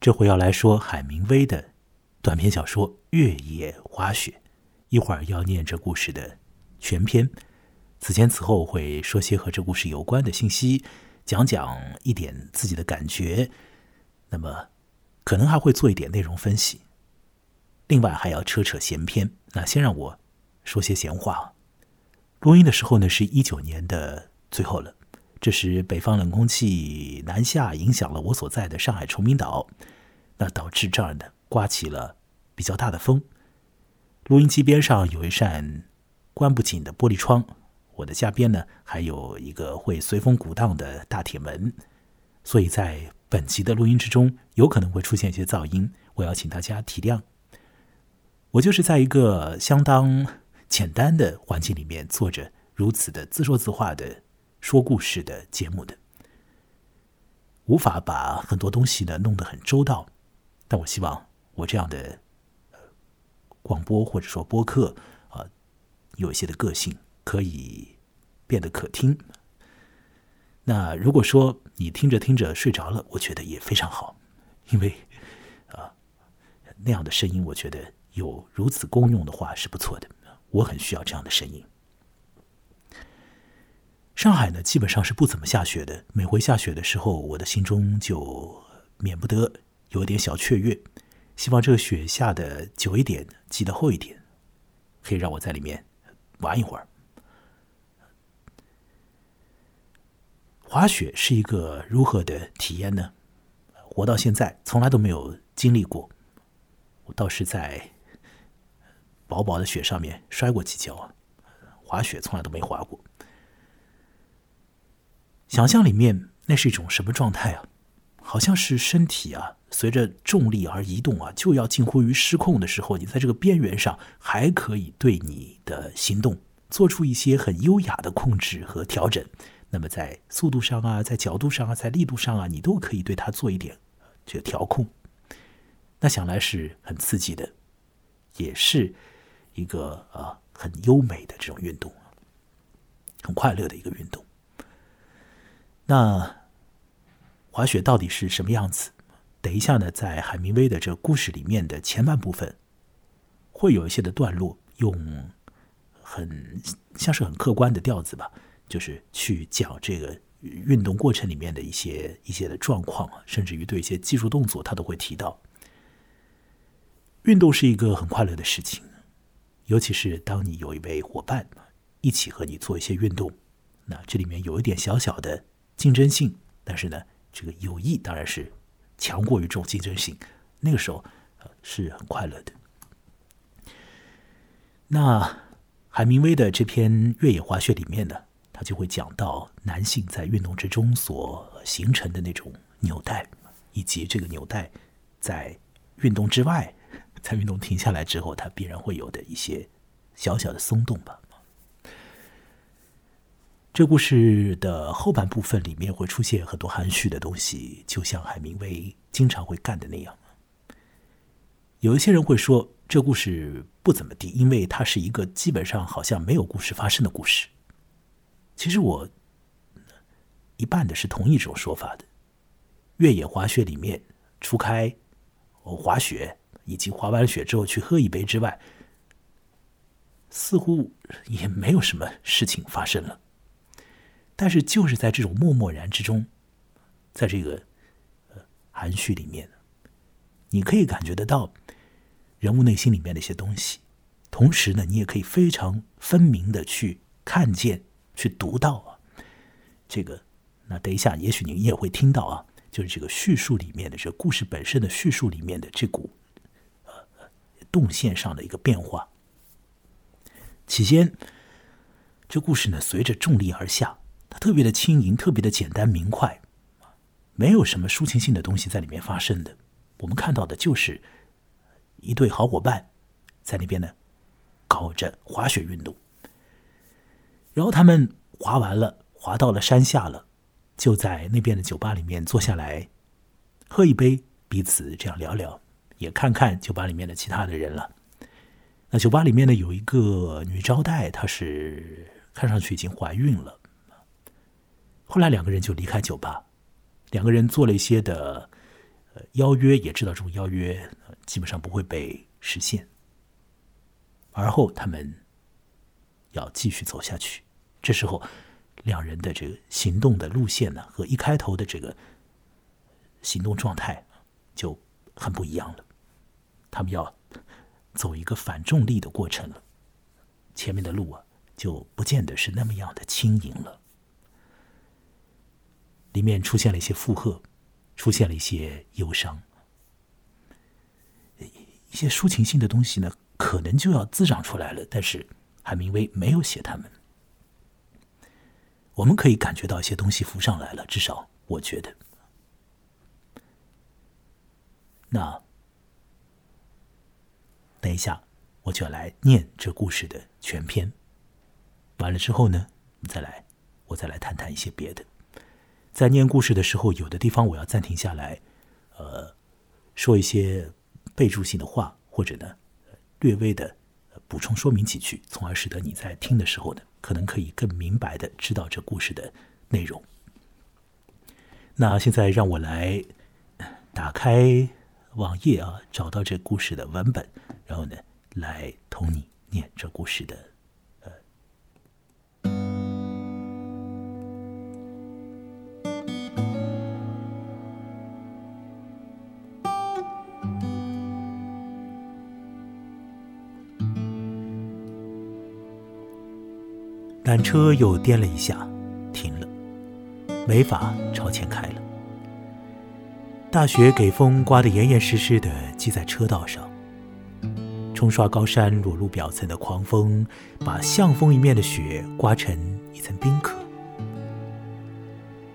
这回要来说海明威的短篇小说《越野滑雪》，一会儿要念这故事的全篇。此前此后会说些和这故事有关的信息，讲讲一点自己的感觉，那么可能还会做一点内容分析。另外还要扯扯闲篇。那先让我说些闲话。录音的时候呢，是一九年的最后了。这时北方冷空气南下，影响了我所在的上海崇明岛，那导致这儿呢刮起了比较大的风。录音机边上有一扇关不紧的玻璃窗。我的下边呢，还有一个会随风鼓荡的大铁门，所以在本集的录音之中，有可能会出现一些噪音，我要请大家体谅。我就是在一个相当简单的环境里面坐着如此的自说自话的说故事的节目的，无法把很多东西呢弄得很周到，但我希望我这样的广播或者说播客啊，有一些的个性。可以变得可听。那如果说你听着听着睡着了，我觉得也非常好，因为啊那样的声音，我觉得有如此功用的话是不错的。我很需要这样的声音。上海呢，基本上是不怎么下雪的。每回下雪的时候，我的心中就免不得有点小雀跃，希望这个雪下的久一点，积得厚一点，可以让我在里面玩一会儿。滑雪是一个如何的体验呢？活到现在从来都没有经历过。我倒是在薄薄的雪上面摔过几跤啊，滑雪从来都没滑过。想象里面那是一种什么状态啊？好像是身体啊随着重力而移动啊，就要近乎于失控的时候，你在这个边缘上还可以对你的行动做出一些很优雅的控制和调整。那么在速度上啊，在角度上啊，在力度上啊，你都可以对它做一点这个调控。那想来是很刺激的，也是一个啊很优美的这种运动，很快乐的一个运动。那滑雪到底是什么样子？等一下呢，在海明威的这故事里面的前半部分，会有一些的段落，用很像是很客观的调子吧。就是去讲这个运动过程里面的一些一些的状况，甚至于对一些技术动作，他都会提到。运动是一个很快乐的事情，尤其是当你有一位伙伴一起和你做一些运动，那这里面有一点小小的竞争性，但是呢，这个友谊当然是强过于这种竞争性，那个时候呃是很快乐的。那海明威的这篇越野滑雪里面呢？他就会讲到男性在运动之中所形成的那种纽带，以及这个纽带在运动之外，在运动停下来之后，它必然会有的一些小小的松动吧。这故事的后半部分里面会出现很多含蓄的东西，就像海明威经常会干的那样。有一些人会说这故事不怎么地，因为它是一个基本上好像没有故事发生的故事。其实我一半的是同一种说法的。越野滑雪里面，除开滑雪以及滑完雪之后去喝一杯之外，似乎也没有什么事情发生了。但是就是在这种默默然之中，在这个呃含蓄里面，你可以感觉得到人物内心里面的一些东西，同时呢，你也可以非常分明的去看见。去读到啊，这个，那等一下，也许您也会听到啊，就是这个叙述里面的这故事本身的叙述里面的这股呃动线上的一个变化。起先，这故事呢随着重力而下，它特别的轻盈，特别的简单明快，没有什么抒情性的东西在里面发生的。我们看到的就是一对好伙伴在那边呢搞着滑雪运动。然后他们滑完了，滑到了山下了，就在那边的酒吧里面坐下来，喝一杯，彼此这样聊聊，也看看酒吧里面的其他的人了。那酒吧里面呢，有一个女招待，她是看上去已经怀孕了。后来两个人就离开酒吧，两个人做了一些的呃邀约，也知道这种邀约基本上不会被实现。而后他们要继续走下去，这时候两人的这个行动的路线呢，和一开头的这个行动状态就很不一样了。他们要走一个反重力的过程了，前面的路啊，就不见得是那么样的轻盈了。里面出现了一些负荷，出现了一些忧伤，一些抒情性的东西呢，可能就要滋长出来了。但是海明威没有写他们，我们可以感觉到一些东西浮上来了，至少我觉得。那等一下我就要来念这故事的全篇，完了之后呢，我再来，我再来谈谈一些别的。在念故事的时候，有的地方我要暂停下来，呃，说一些备注性的话，或者呢，略微的补充说明几句，从而使得你在听的时候呢，可能可以更明白的知道这故事的内容。那现在让我来打开网页啊，找到这故事的文本，然后呢，来同你念这故事的。缆车又颠了一下，停了，没法朝前开了。大雪给风刮得严严实实的，积在车道上。冲刷高山裸露表层的狂风，把向风一面的雪刮成一层冰壳。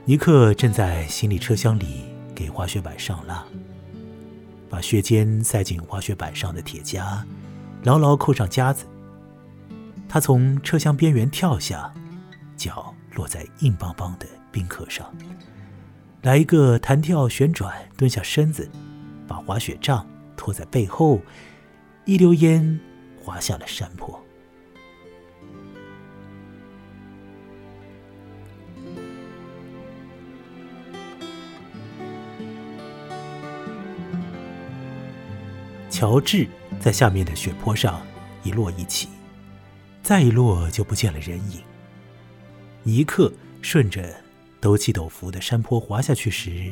尼克正在行李车厢里给滑雪板上蜡，把雪尖塞进滑雪板上的铁夹，牢牢扣上夹子。他从车厢边缘跳下，脚落在硬邦邦的冰壳上，来一个弹跳旋转，蹲下身子，把滑雪杖拖在背后，一溜烟滑下了山坡。乔治在下面的雪坡上一落一起。再一落就不见了人影。尼克顺着陡起陡伏的山坡滑下去时，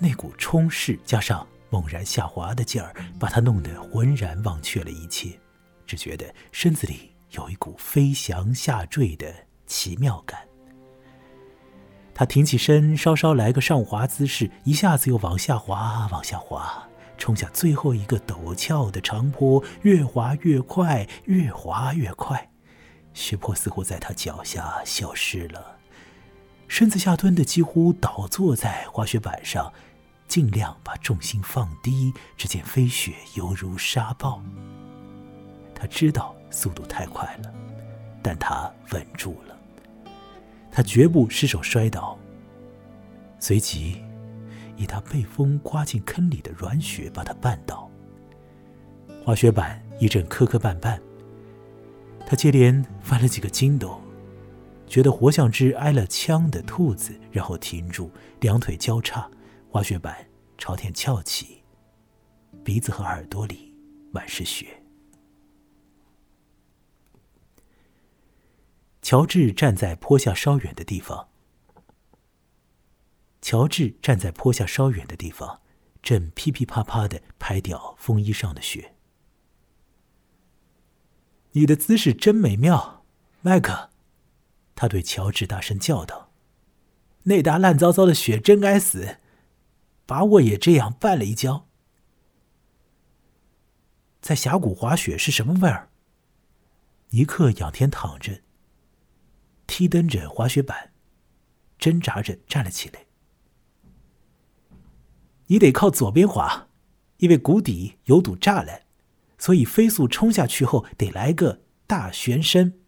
那股冲势加上猛然下滑的劲儿，把他弄得浑然忘却了一切，只觉得身子里有一股飞翔下坠的奇妙感。他挺起身，稍稍来个上滑姿势，一下子又往下滑，往下滑。冲下最后一个陡峭的长坡，越滑越快，越滑越快，雪坡似乎在他脚下消失了。身子下蹲的几乎倒坐在滑雪板上，尽量把重心放低。只见飞雪犹如沙暴。他知道速度太快了，但他稳住了。他绝不失手摔倒。随即。以他被风刮进坑里的软雪把他绊倒，滑雪板一阵磕磕绊绊。他接连翻了几个筋斗，觉得活像只挨了枪的兔子，然后停住，两腿交叉，滑雪板朝天翘起，鼻子和耳朵里满是雪。乔治站在坡下稍远的地方。乔治站在坡下稍远的地方，正噼噼啪啪的拍掉风衣上的雪。你的姿势真美妙，麦克，他对乔治大声叫道：“那沓烂糟糟的雪真该死，把我也这样绊了一跤。”在峡谷滑雪是什么味儿？尼克仰天躺着，踢蹬着滑雪板，挣扎着站了起来。你得靠左边滑，因为谷底有堵栅栏，所以飞速冲下去后得来个大旋身。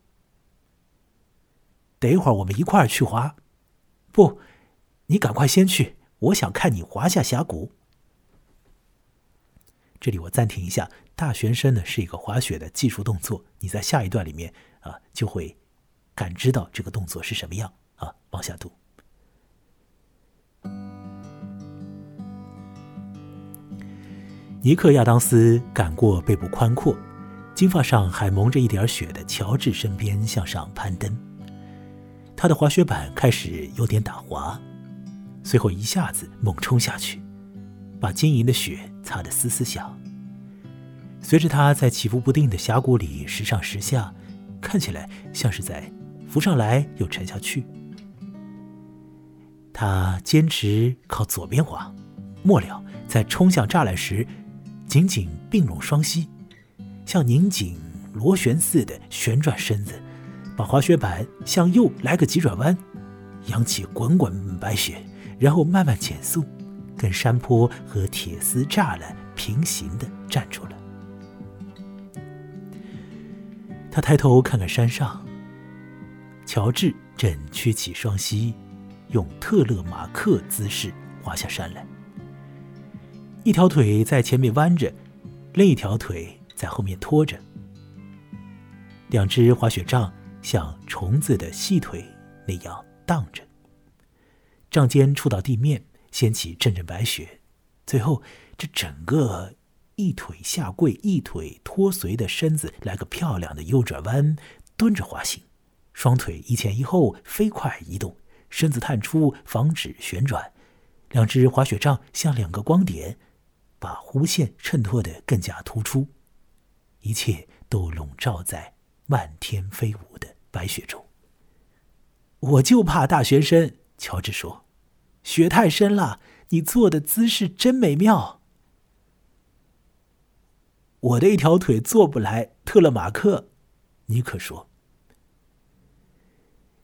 等一会儿我们一块儿去滑，不，你赶快先去，我想看你滑下峡谷。这里我暂停一下，大旋身呢是一个滑雪的技术动作，你在下一段里面啊就会感知到这个动作是什么样啊，往下读。尼克·亚当斯赶过背部宽阔、金发上还蒙着一点雪的乔治身边向上攀登。他的滑雪板开始有点打滑，随后一下子猛冲下去，把晶莹的雪擦得嘶嘶响。随着他在起伏不定的峡谷里时上时下，看起来像是在浮上来又沉下去。他坚持靠左边滑，末了在冲向栅栏时，紧紧并拢双膝，像拧紧螺旋似的旋转身子，把滑雪板向右来个急转弯，扬起滚滚白雪，然后慢慢减速，跟山坡和铁丝栅栏平行的站住了。他抬头看看山上，乔治正屈起双膝。用特勒马克姿势滑下山来，一条腿在前面弯着，另一条腿在后面拖着。两只滑雪杖像虫子的细腿那样荡着，杖尖触到地面，掀起阵阵白雪。最后，这整个一腿下跪、一腿拖随的身子来个漂亮的右转弯，蹲着滑行，双腿一前一后飞快移动。身子探出，防止旋转。两只滑雪杖像两个光点，把弧线衬托得更加突出。一切都笼罩在漫天飞舞的白雪中。我就怕大学生，乔治说：“雪太深了，你坐的姿势真美妙。”我的一条腿坐不来，特勒马克，尼克说。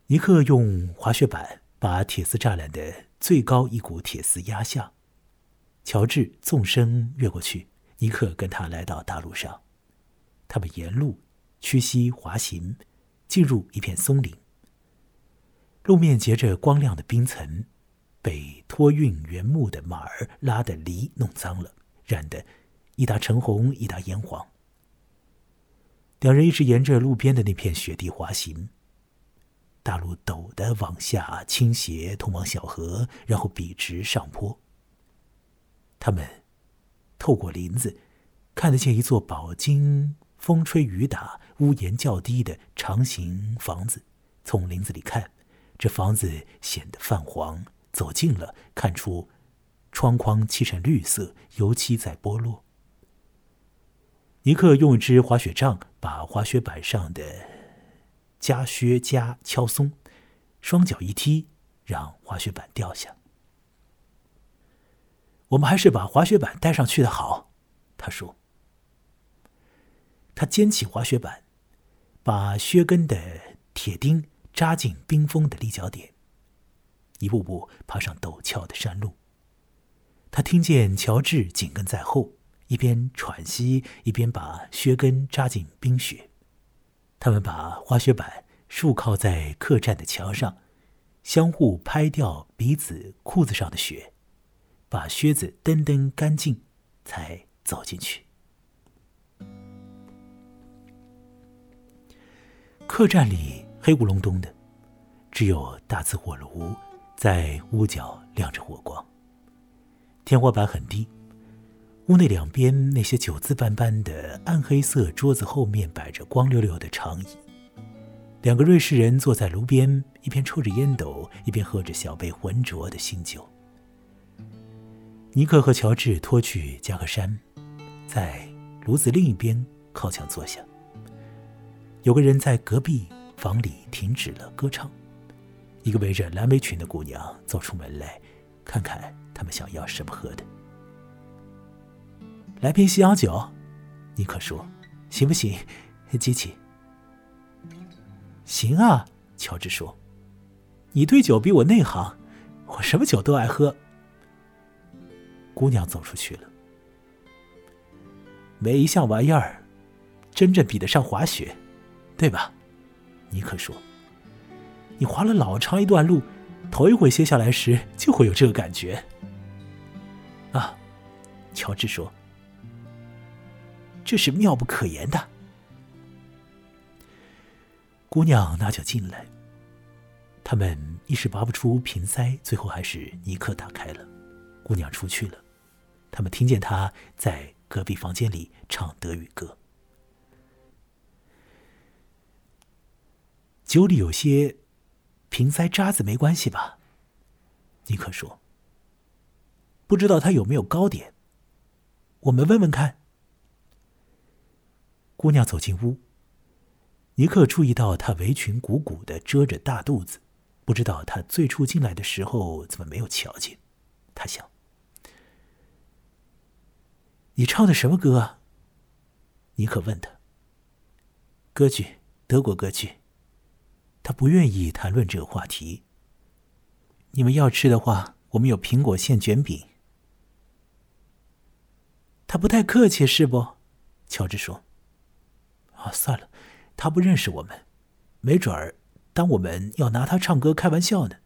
尼克用滑雪板把铁丝栅栏的最高一股铁丝压下，乔治纵身越过去，尼克跟他来到大路上，他们沿路屈膝滑行，进入一片松林。路面结着光亮的冰层，被托运原木的马儿拉的犁弄脏了，染得一打橙红，一打烟黄。两人一直沿着路边的那片雪地滑行。大路陡的往下倾斜，通往小河，然后笔直上坡。他们透过林子，看得见一座饱经风吹雨打、屋檐较低的长形房子。从林子里看，这房子显得泛黄。走近了，看出窗框漆成绿色，油漆在剥落。尼克用一支滑雪杖把滑雪板上的。夹靴夹敲松，双脚一踢，让滑雪板掉下。我们还是把滑雪板带上去的好，他说。他捡起滑雪板，把靴跟的铁钉扎进冰封的立脚点，一步步爬上陡峭的山路。他听见乔治紧跟在后，一边喘息，一边把靴跟扎进冰雪。他们把滑雪板竖靠在客栈的墙上，相互拍掉彼此裤子上的雪，把靴子蹬蹬干净，才走进去。客栈里黑咕隆咚的，只有大瓷火炉在屋角亮着火光。天花板很低。屋内两边那些酒渍斑斑的暗黑色桌子后面摆着光溜溜的长椅，两个瑞士人坐在炉边，一边抽着烟斗，一边喝着小杯浑浊的新酒。尼克和乔治脱去夹克衫，在炉子另一边靠墙坐下。有个人在隔壁房里停止了歌唱，一个围着蓝围裙的姑娘走出门来，看看他们想要什么喝的。来瓶西洋酒，尼克说：“行不行？”机器。行啊，乔治说：“你对酒比我内行，我什么酒都爱喝。”姑娘走出去了。没一项玩意儿，真正比得上滑雪，对吧？尼克说：“你滑了老长一段路，头一回歇下来时就会有这个感觉。”啊，乔治说。这是妙不可言的。姑娘拿酒进来，他们一时拔不出瓶塞，最后还是尼克打开了。姑娘出去了，他们听见她在隔壁房间里唱德语歌。酒里有些瓶塞渣子，没关系吧？尼克说：“不知道他有没有糕点，我们问问看。”姑娘走进屋，尼克注意到她围裙鼓鼓的遮着大肚子，不知道她最初进来的时候怎么没有瞧见。他想：“你唱的什么歌？”啊？尼克问他。歌剧，德国歌剧。他不愿意谈论这个话题。你们要吃的话，我们有苹果馅卷饼。他不太客气，是不？乔治说。啊，算了，他不认识我们，没准儿当我们要拿他唱歌开玩笑呢。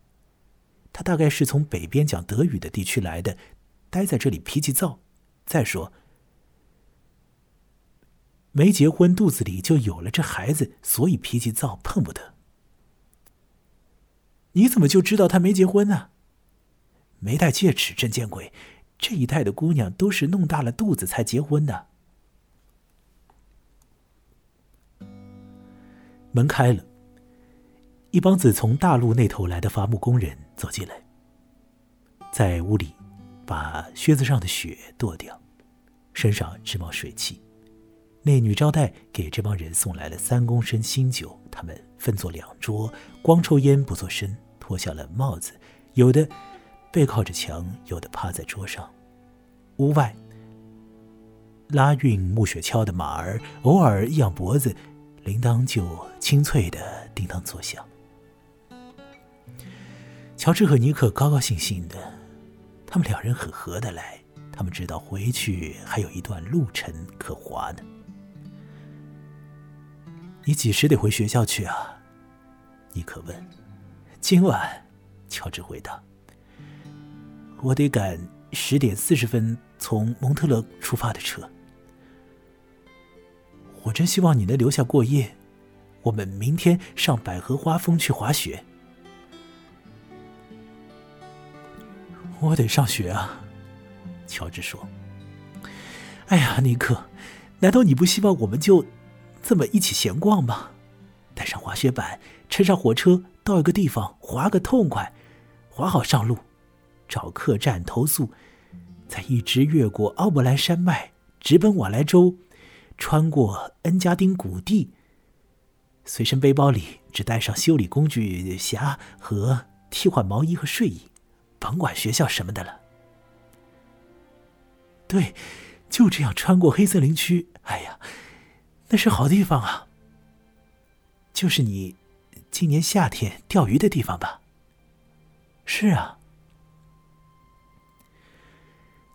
他大概是从北边讲德语的地区来的，待在这里脾气躁。再说，没结婚肚子里就有了这孩子，所以脾气躁，碰不得。你怎么就知道他没结婚呢？没戴戒指，真见鬼！这一代的姑娘都是弄大了肚子才结婚的。门开了，一帮子从大陆那头来的伐木工人走进来，在屋里把靴子上的雪跺掉，身上直冒水汽。那女招待给这帮人送来了三公升新酒，他们分坐两桌，光抽烟不做声，脱下了帽子，有的背靠着墙，有的趴在桌上。屋外，拉运木雪橇的马儿偶尔一仰脖子。铃铛就清脆的叮当作响。乔治和尼克高高兴兴的，他们两人很合得来。他们知道回去还有一段路程可滑呢。你几时得回学校去啊？尼克问。今晚，乔治回答。我得赶十点四十分从蒙特勒出发的车。我真希望你能留下过夜，我们明天上百合花峰去滑雪。我得上学啊，乔治说。哎呀，尼克，难道你不希望我们就这么一起闲逛吗？带上滑雪板，乘上火车到一个地方滑个痛快，滑好上路，找客栈投宿，再一直越过奥伯兰山脉，直奔瓦莱州。穿过恩加丁谷地，随身背包里只带上修理工具匣和替换毛衣和睡衣，甭管学校什么的了。对，就这样穿过黑森林区。哎呀，那是好地方啊！就是你今年夏天钓鱼的地方吧？是啊。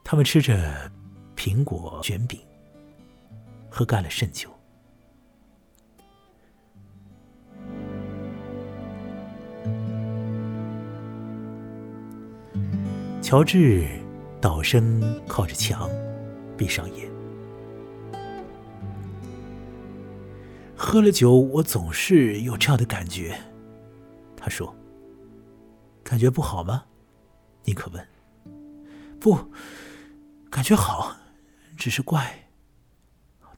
他们吃着苹果卷饼。喝干了甚酒，乔治倒身靠着墙，闭上眼。喝了酒，我总是有这样的感觉。他说：“感觉不好吗？”尼克问。“不，感觉好，只是怪。”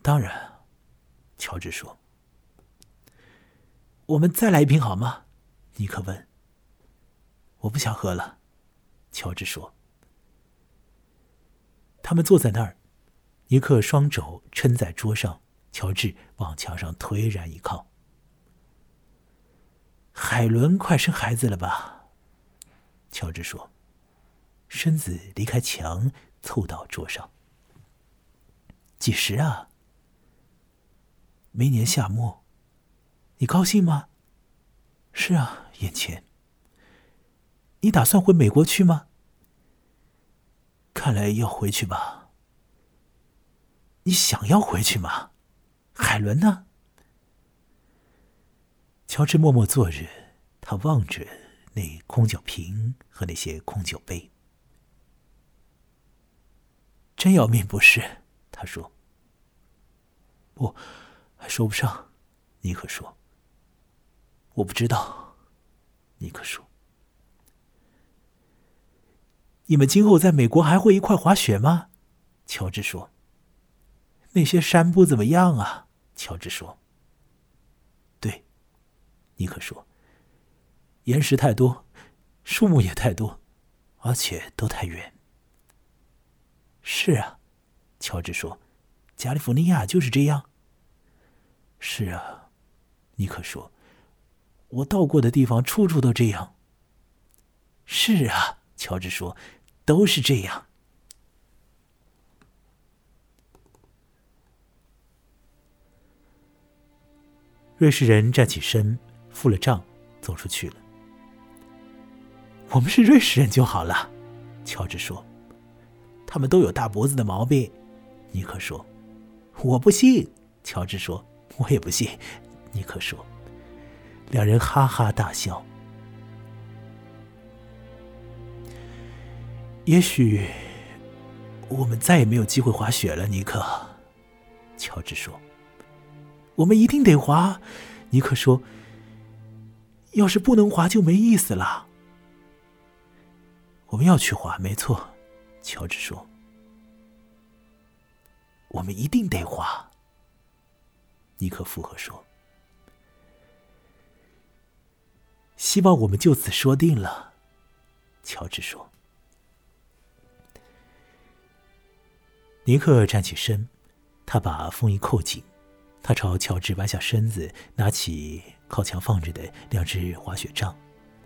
当然，乔治说：“我们再来一瓶好吗？”尼克问。“我不想喝了。”乔治说。他们坐在那儿，尼克双肘撑在桌上，乔治往墙上颓然一靠。海伦快生孩子了吧？乔治说，身子离开墙，凑到桌上。几时啊？明年夏末，你高兴吗？是啊，眼前。你打算回美国去吗？看来要回去吧。你想要回去吗？海伦呢？乔治默默坐着，他望着那空酒瓶和那些空酒杯。真要命不是？他说。不。还说不上，尼克说。我不知道，尼克说。你们今后在美国还会一块滑雪吗？乔治说。那些山不怎么样啊，乔治说。对，尼克说，岩石太多，树木也太多，而且都太远。是啊，乔治说，加利福尼亚就是这样。是啊，尼克说，我到过的地方处处都这样。是啊，乔治说，都是这样。瑞士人站起身，付了账，走出去了。我们是瑞士人就好了，乔治说。他们都有大脖子的毛病，尼克说。我不信，乔治说。我也不信，尼克说。两人哈哈大笑。也许我们再也没有机会滑雪了，尼克。乔治说。我们一定得滑，尼克说。要是不能滑，就没意思了。我们要去滑，没错，乔治说。我们一定得滑，尼克附和说。希望我们就此说定了，乔治说。尼克站起身，他把风衣扣紧。他朝乔治弯下身子，拿起靠墙放着的两只滑雪杖。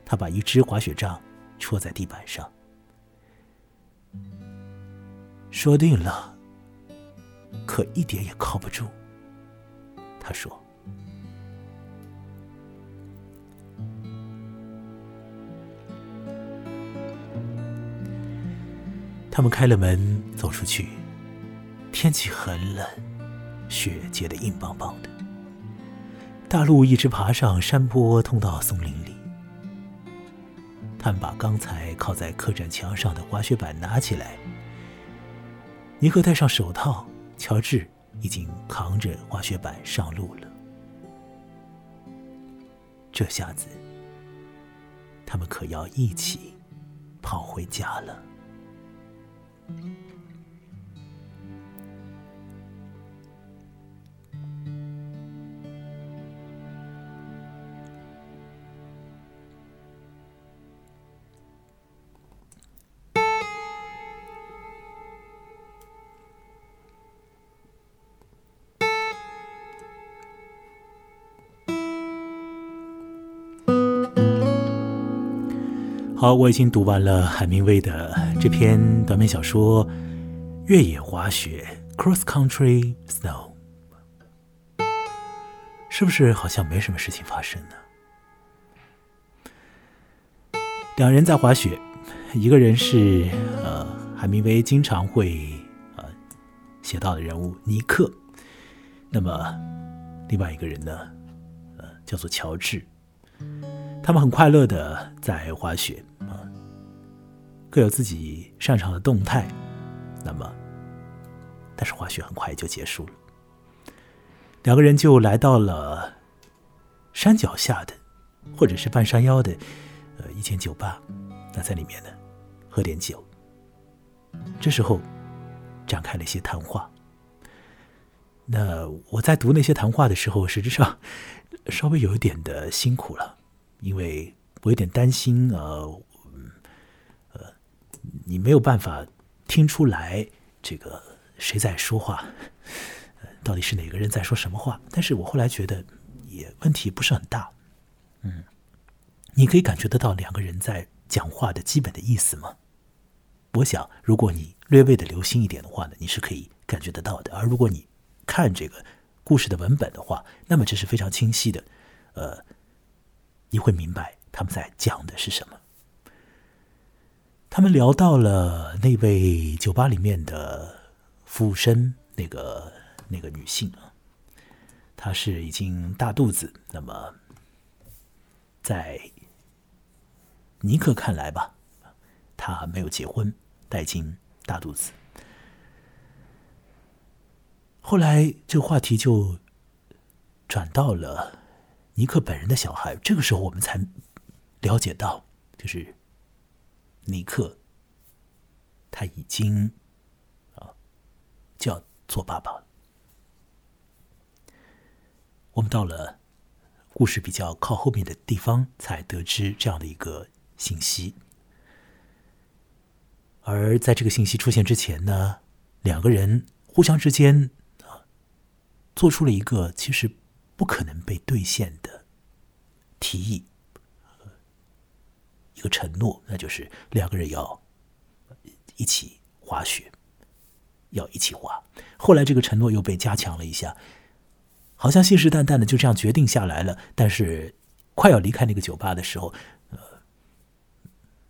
他把一只滑雪杖戳在地板上，说定了，可一点也靠不住。他说：“他们开了门走出去，天气很冷。”雪结得硬邦邦的，大路一直爬上山坡，通到松林里。他们把刚才靠在客栈墙上的滑雪板拿起来。尼克戴上手套，乔治已经扛着滑雪板上路了。这下子，他们可要一起跑回家了。好，我已经读完了海明威的这篇短篇小说《越野滑雪》（Cross Country Snow）。是不是好像没什么事情发生呢？两人在滑雪，一个人是呃海明威经常会呃写到的人物尼克，那么另外一个人呢，呃叫做乔治。他们很快乐的在滑雪。啊各有自己擅长的动态，那么，但是滑雪很快就结束了。两个人就来到了山脚下的，或者是半山腰的，呃，一间酒吧。那在里面呢，喝点酒。这时候，展开了一些谈话。那我在读那些谈话的时候，实质上 稍微有一点的辛苦了，因为我有点担心呃。呃你没有办法听出来这个谁在说话，到底是哪个人在说什么话？但是我后来觉得也问题不是很大，嗯，你可以感觉得到两个人在讲话的基本的意思吗？我想，如果你略微的留心一点的话呢，你是可以感觉得到的。而如果你看这个故事的文本的话，那么这是非常清晰的，呃，你会明白他们在讲的是什么。他们聊到了那位酒吧里面的服务生，那个那个女性啊，她是已经大肚子。那么，在尼克看来吧，她没有结婚，但已经大肚子。后来这个话题就转到了尼克本人的小孩。这个时候，我们才了解到，就是。尼克，他已经啊就要做爸爸。我们到了故事比较靠后面的地方，才得知这样的一个信息。而在这个信息出现之前呢，两个人互相之间啊，做出了一个其实不可能被兑现的提议，一个承诺，那就是两个人要一起滑雪，要一起滑。后来这个承诺又被加强了一下。好像信誓旦旦的就这样决定下来了，但是快要离开那个酒吧的时候，呃，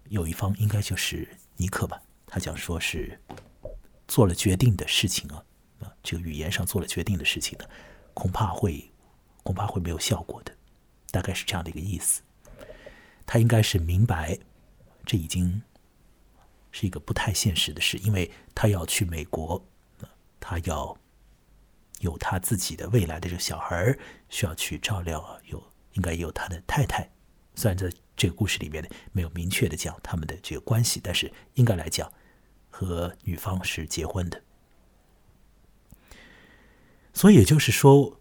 有一方应该就是尼克吧，他讲说是做了决定的事情啊，这个语言上做了决定的事情呢，恐怕会恐怕会没有效果的，大概是这样的一个意思。他应该是明白这已经是一个不太现实的事，因为他要去美国，他要。有他自己的未来的这个小孩需要去照料，有应该有他的太太。虽然在这个故事里面呢没有明确的讲他们的这个关系，但是应该来讲和女方是结婚的。所以也就是说，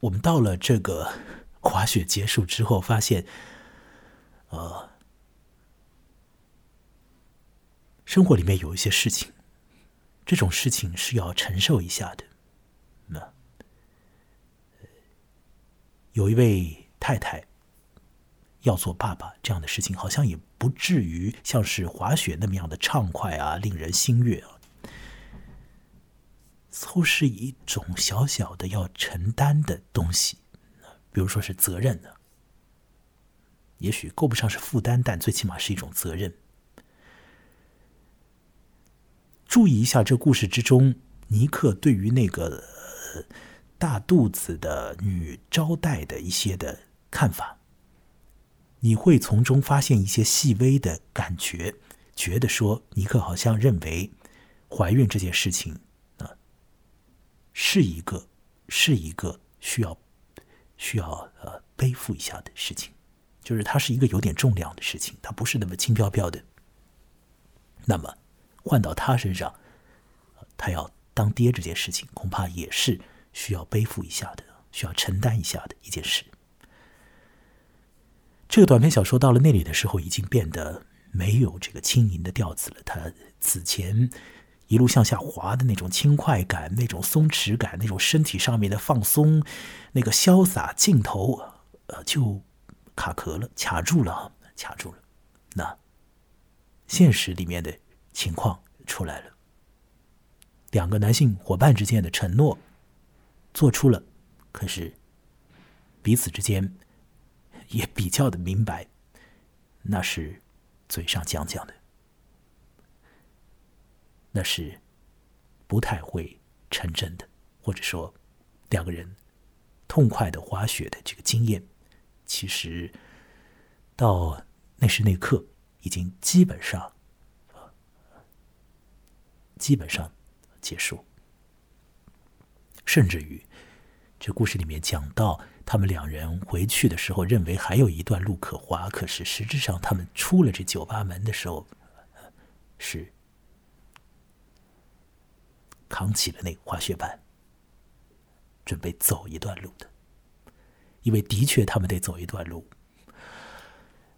我们到了这个滑雪结束之后，发现，呃，生活里面有一些事情，这种事情是要承受一下的。那有一位太太要做爸爸这样的事情，好像也不至于像是滑雪那么样的畅快啊，令人心悦啊，都是一种小小的要承担的东西，比如说是责任呢，也许够不上是负担，但最起码是一种责任。注意一下这故事之中，尼克对于那个。大肚子的女招待的一些的看法，你会从中发现一些细微的感觉，觉得说尼克好像认为怀孕这件事情，是一个是一个需要需要呃背负一下的事情，就是它是一个有点重量的事情，它不是那么轻飘飘的。那么换到他身上，他要。当爹这件事情，恐怕也是需要背负一下的，需要承担一下的一件事。这个短篇小说到了那里的时候，已经变得没有这个轻盈的调子了。他此前一路向下滑的那种轻快感、那种松弛感、那种身体上面的放松、那个潇洒劲头，呃，就卡壳了，卡住了，卡住了。那现实里面的情况出来了。两个男性伙伴之间的承诺做出了，可是彼此之间也比较的明白，那是嘴上讲讲的，那是不太会成真的，或者说两个人痛快的滑雪的这个经验，其实到那时那刻已经基本上，基本上。结束，甚至于，这故事里面讲到，他们两人回去的时候，认为还有一段路可滑，可是实质上，他们出了这酒吧门的时候，是扛起了那个滑雪板，准备走一段路的，因为的确他们得走一段路，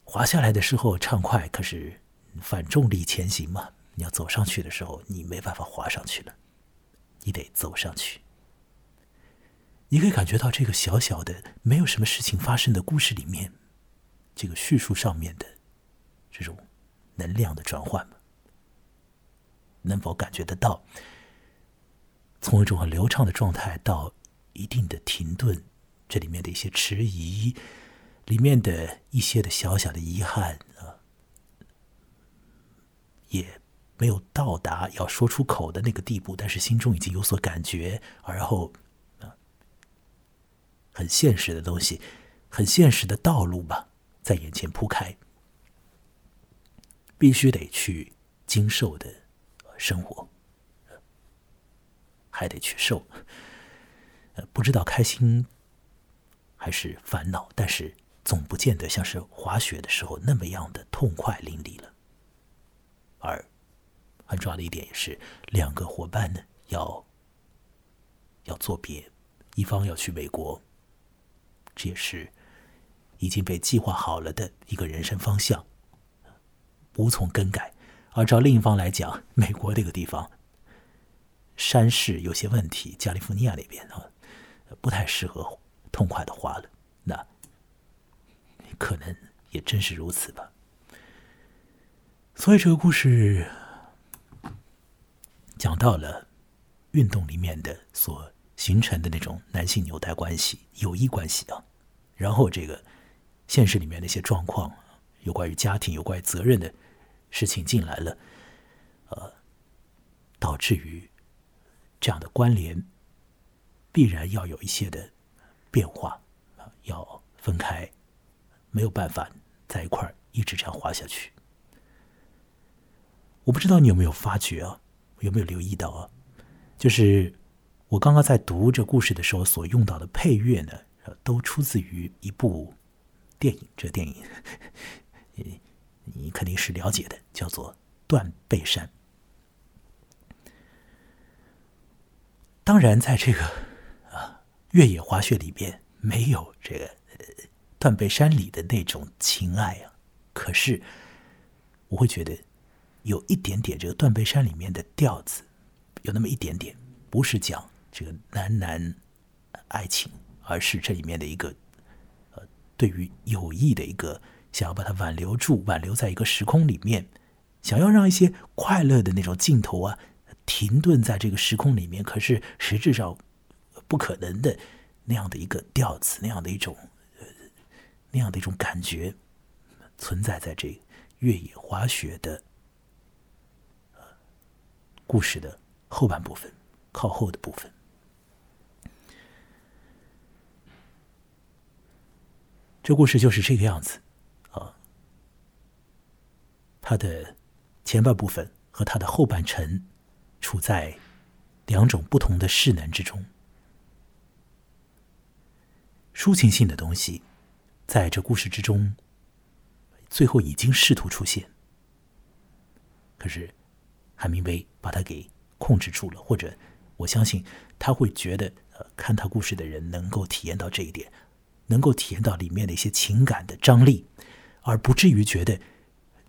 滑下来的时候畅快，可是反重力前行嘛。你要走上去的时候，你没办法滑上去了，你得走上去。你可以感觉到这个小小的、没有什么事情发生的故事里面，这个叙述上面的这种能量的转换吗？能否感觉得到？从一种很流畅的状态到一定的停顿，这里面的一些迟疑，里面的一些的小小的遗憾啊，也。没有到达要说出口的那个地步，但是心中已经有所感觉，而后啊，很现实的东西，很现实的道路吧，在眼前铺开，必须得去经受的生活，还得去受，呃，不知道开心还是烦恼，但是总不见得像是滑雪的时候那么样的痛快淋漓了，而。很重要的一点也是，两个伙伴呢要要作别，一方要去美国，这也是已经被计划好了的一个人生方向，无从更改。而照另一方来讲，美国这个地方山势有些问题，加利福尼亚那边啊，不太适合痛快的花了。那可能也真是如此吧。所以这个故事讲到了运动里面的所形成的那种男性纽带关系、友谊关系啊，然后这个现实里面那些状况，有关于家庭、有关于责任的事情进来了，呃，导致于这样的关联必然要有一些的变化啊，要分开，没有办法在一块儿一直这样滑下去。我不知道你有没有发觉啊，有没有留意到啊？就是我刚刚在读这故事的时候所用到的配乐呢，都出自于一部电影。这电影 你你肯定是了解的，叫做《断背山》。当然，在这个啊越野滑雪里边，没有这个《呃断背山》里的那种情爱啊。可是，我会觉得。有一点点这个断背山里面的调子，有那么一点点，不是讲这个男男爱情，而是这里面的一个呃，对于友谊的一个想要把它挽留住，挽留在一个时空里面，想要让一些快乐的那种镜头啊停顿在这个时空里面，可是实质上不可能的那样的一个调子，那样的一种呃那样的一种感觉存在在这越野滑雪的。故事的后半部分，靠后的部分，这故事就是这个样子啊。它的前半部分和它的后半程处在两种不同的势能之中。抒情性的东西在这故事之中，最后已经试图出现，可是。海明威把他给控制住了，或者我相信他会觉得，呃，看他故事的人能够体验到这一点，能够体验到里面的一些情感的张力，而不至于觉得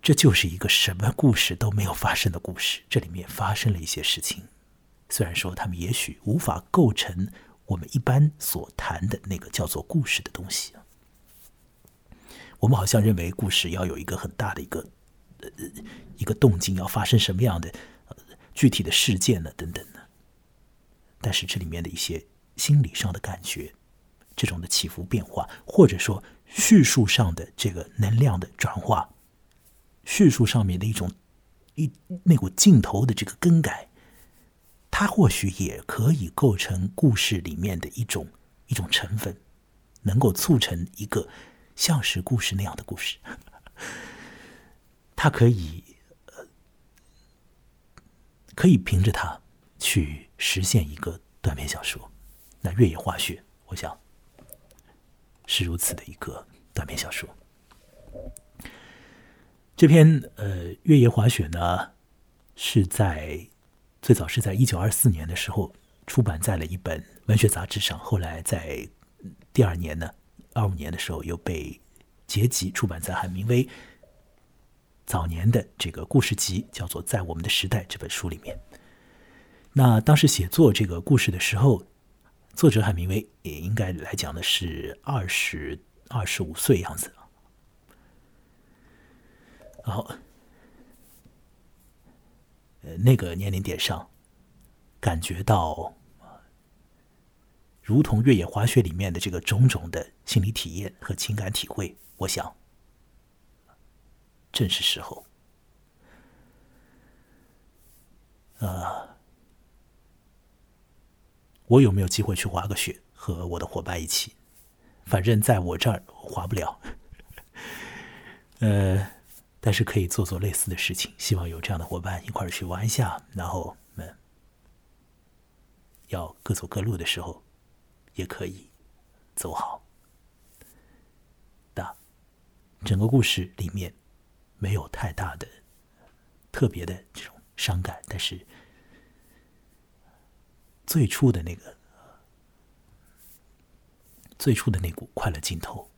这就是一个什么故事都没有发生的故事。这里面发生了一些事情，虽然说他们也许无法构成我们一般所谈的那个叫做故事的东西。我们好像认为故事要有一个很大的一个。呃，一个动静要发生什么样的具体的事件呢？等等呢？但是这里面的一些心理上的感觉，这种的起伏变化，或者说叙述上的这个能量的转化，叙述上面的一种一那股镜头的这个更改，它或许也可以构成故事里面的一种一种成分，能够促成一个像是故事那样的故事。他可以，呃，可以凭着它去实现一个短篇小说。那越野滑雪，我想是如此的一个短篇小说。这篇呃越野滑雪呢，是在最早是在一九二四年的时候出版在了一本文学杂志上，后来在第二年呢，二五年的时候又被结集出版在海明威。早年的这个故事集叫做《在我们的时代》这本书里面，那当时写作这个故事的时候，作者海明威也应该来讲的是二十二十五岁样子。好，呃，那个年龄点上，感觉到如同越野滑雪里面的这个种种的心理体验和情感体会，我想。正是时候。呃，我有没有机会去滑个雪，和我的伙伴一起？反正在我这儿滑不了。呃，但是可以做做类似的事情。希望有这样的伙伴一块儿去玩一下，然后们要各走各路的时候，也可以走好。的整个故事里面。没有太大的、特别的这种伤感，但是最初的那个、最初的那股快乐劲头，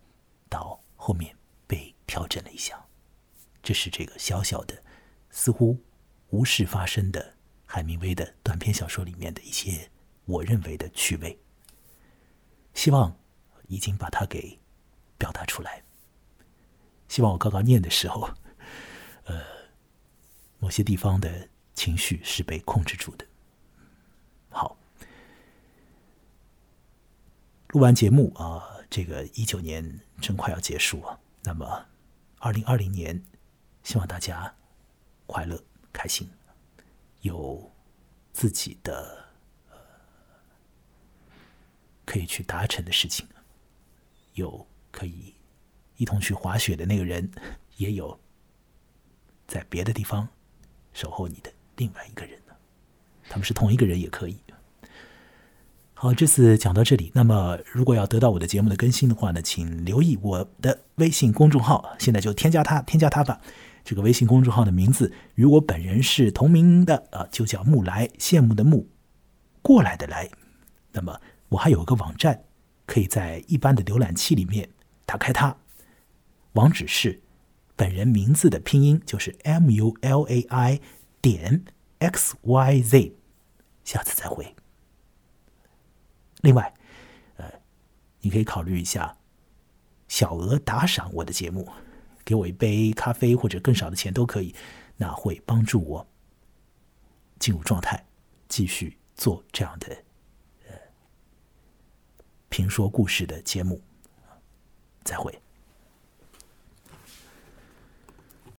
到后面被调整了一下。这是这个小小的、似乎无事发生的海明威的短篇小说里面的一些我认为的趣味。希望已经把它给表达出来。希望我刚刚念的时候，呃，某些地方的情绪是被控制住的。好，录完节目啊，这个一九年真快要结束了。那么，二零二零年。希望大家快乐、开心，有自己的可以去达成的事情，有可以一同去滑雪的那个人，也有在别的地方守候你的另外一个人呢。他们是同一个人也可以。好，这次讲到这里。那么，如果要得到我的节目的更新的话呢，请留意我的微信公众号，现在就添加他，添加他吧。这个微信公众号的名字与我本人是同名的啊，就叫木来，羡慕的慕，过来的来。那么我还有个网站，可以在一般的浏览器里面打开它，网址是本人名字的拼音，就是 m u l a i 点 x y z。下次再会。另外，呃，你可以考虑一下小额打赏我的节目。给我一杯咖啡或者更少的钱都可以，那会帮助我进入状态，继续做这样的呃评说故事的节目。再会。